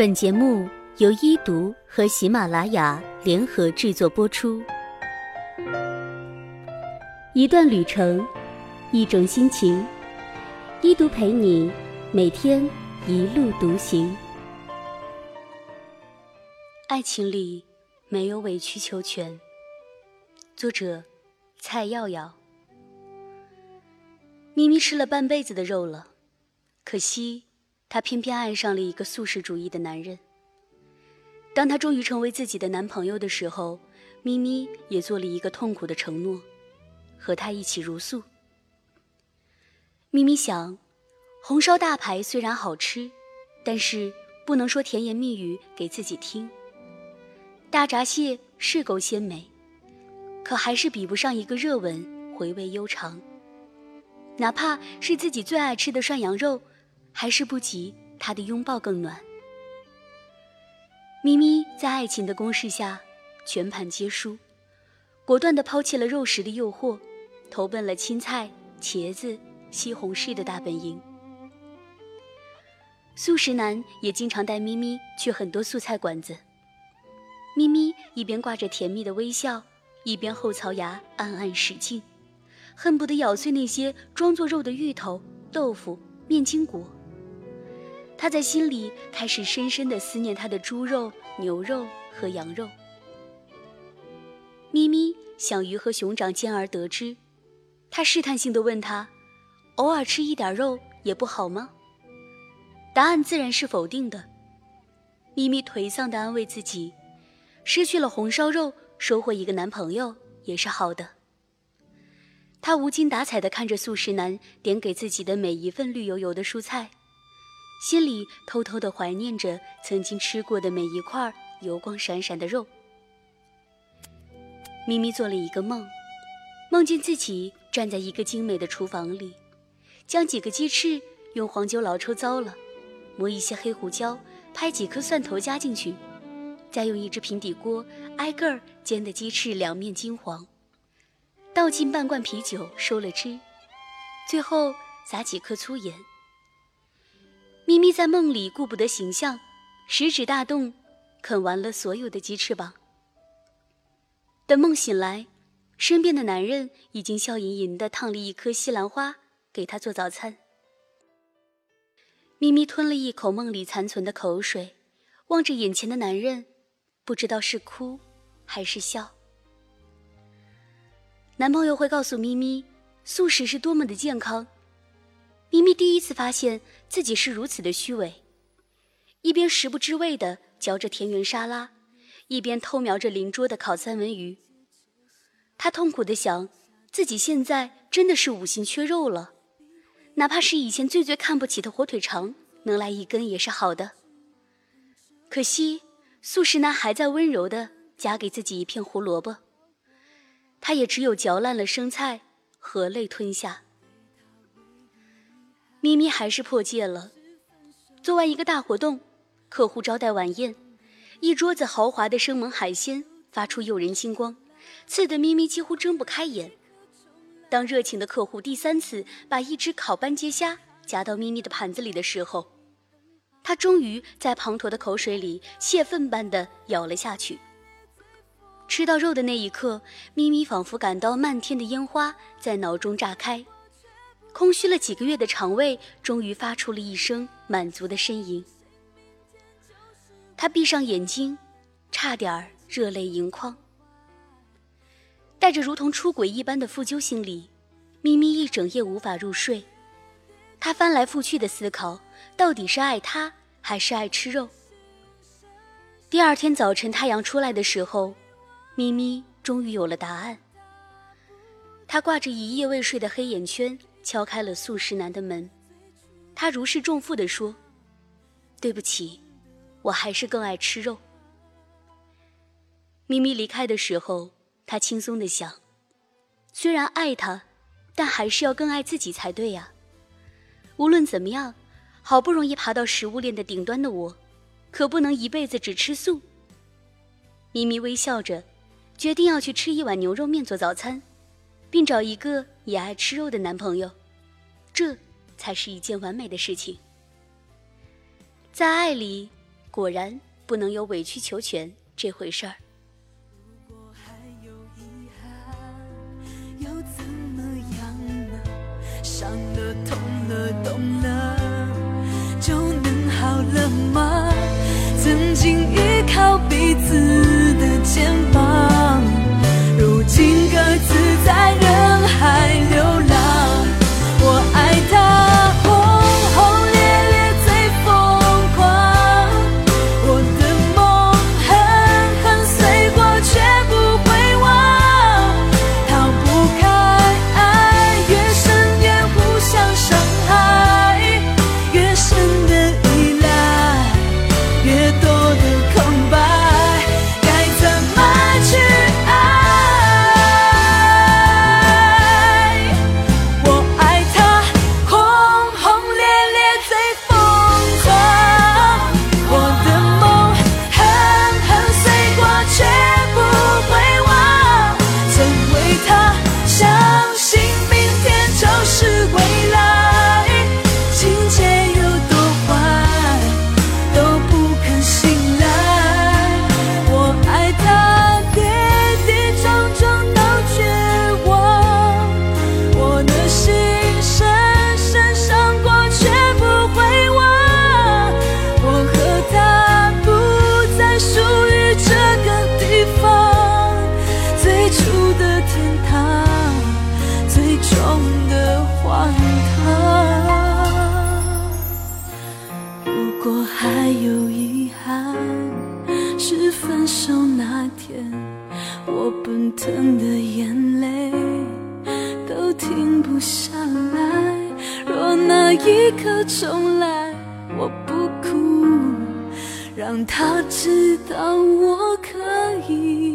本节目由一读和喜马拉雅联合制作播出。一段旅程，一种心情，一读陪你每天一路独行。爱情里没有委曲求全。作者：蔡耀耀。咪咪吃了半辈子的肉了，可惜。她偏偏爱上了一个素食主义的男人。当她终于成为自己的男朋友的时候，咪咪也做了一个痛苦的承诺，和他一起茹素。咪咪想，红烧大排虽然好吃，但是不能说甜言蜜语给自己听。大闸蟹是够鲜美，可还是比不上一个热吻，回味悠长。哪怕是自己最爱吃的涮羊肉。还是不及他的拥抱更暖。咪咪在爱情的攻势下，全盘皆输，果断地抛弃了肉食的诱惑，投奔了青菜、茄子、西红柿的大本营。素食男也经常带咪咪去很多素菜馆子，咪咪一边挂着甜蜜的微笑，一边后槽牙暗暗使劲，恨不得咬碎那些装作肉的芋头、豆腐、面筋果。他在心里开始深深的思念他的猪肉、牛肉和羊肉。咪咪想鱼和熊掌兼而得之，他试探性的问他：“偶尔吃一点肉也不好吗？”答案自然是否定的。咪咪颓丧的安慰自己：“失去了红烧肉，收获一个男朋友也是好的。”他无精打采的看着素食男点给自己的每一份绿油油的蔬菜。心里偷偷的怀念着曾经吃过的每一块油光闪闪的肉。咪咪做了一个梦，梦见自己站在一个精美的厨房里，将几个鸡翅用黄酒老抽糟了，磨一些黑胡椒，拍几颗蒜头加进去，再用一只平底锅挨个儿煎的鸡翅两面金黄，倒进半罐啤酒收了汁，最后撒几颗粗盐。在梦里顾不得形象，食指大动，啃完了所有的鸡翅膀。等梦醒来，身边的男人已经笑盈盈地烫了一颗西兰花给她做早餐。咪咪吞了一口梦里残存的口水，望着眼前的男人，不知道是哭还是笑。男朋友会告诉咪咪，素食是多么的健康。咪咪第一次发现自己是如此的虚伪，一边食不知味地嚼着田园沙拉，一边偷瞄着邻桌的烤三文鱼。他痛苦地想，自己现在真的是五行缺肉了，哪怕是以前最最看不起的火腿肠，能来一根也是好的。可惜素食男还在温柔地夹给自己一片胡萝卜，他也只有嚼烂了生菜，和泪吞下。咪咪还是破戒了。做完一个大活动，客户招待晚宴，一桌子豪华的生猛海鲜发出诱人金光，刺得咪咪几乎睁不开眼。当热情的客户第三次把一只烤斑节虾夹到咪咪的盘子里的时候，他终于在滂沱的口水里泄愤般的咬了下去。吃到肉的那一刻，咪咪仿佛感到漫天的烟花在脑中炸开。空虚了几个月的肠胃，终于发出了一声满足的呻吟。他闭上眼睛，差点热泪盈眶。带着如同出轨一般的负疚心理，咪咪一整夜无法入睡。他翻来覆去的思考，到底是爱他还是爱吃肉。第二天早晨太阳出来的时候，咪咪终于有了答案。他挂着一夜未睡的黑眼圈。敲开了素食男的门，他如释重负地说：“对不起，我还是更爱吃肉。”咪咪离开的时候，他轻松地想：“虽然爱他，但还是要更爱自己才对呀。无论怎么样，好不容易爬到食物链的顶端的我，可不能一辈子只吃素。”咪咪微笑着，决定要去吃一碗牛肉面做早餐。并找一个也爱吃肉的男朋友，这才是一件完美的事情。在爱里，果然不能有委曲求全这回事儿。伤了，痛了，懂了，就能好了吗？曾经依靠彼此的肩膀，的荒唐。如果还有遗憾，是分手那天，我奔腾的眼泪都停不下来。若那一刻重来，我不哭，让他知道我可以。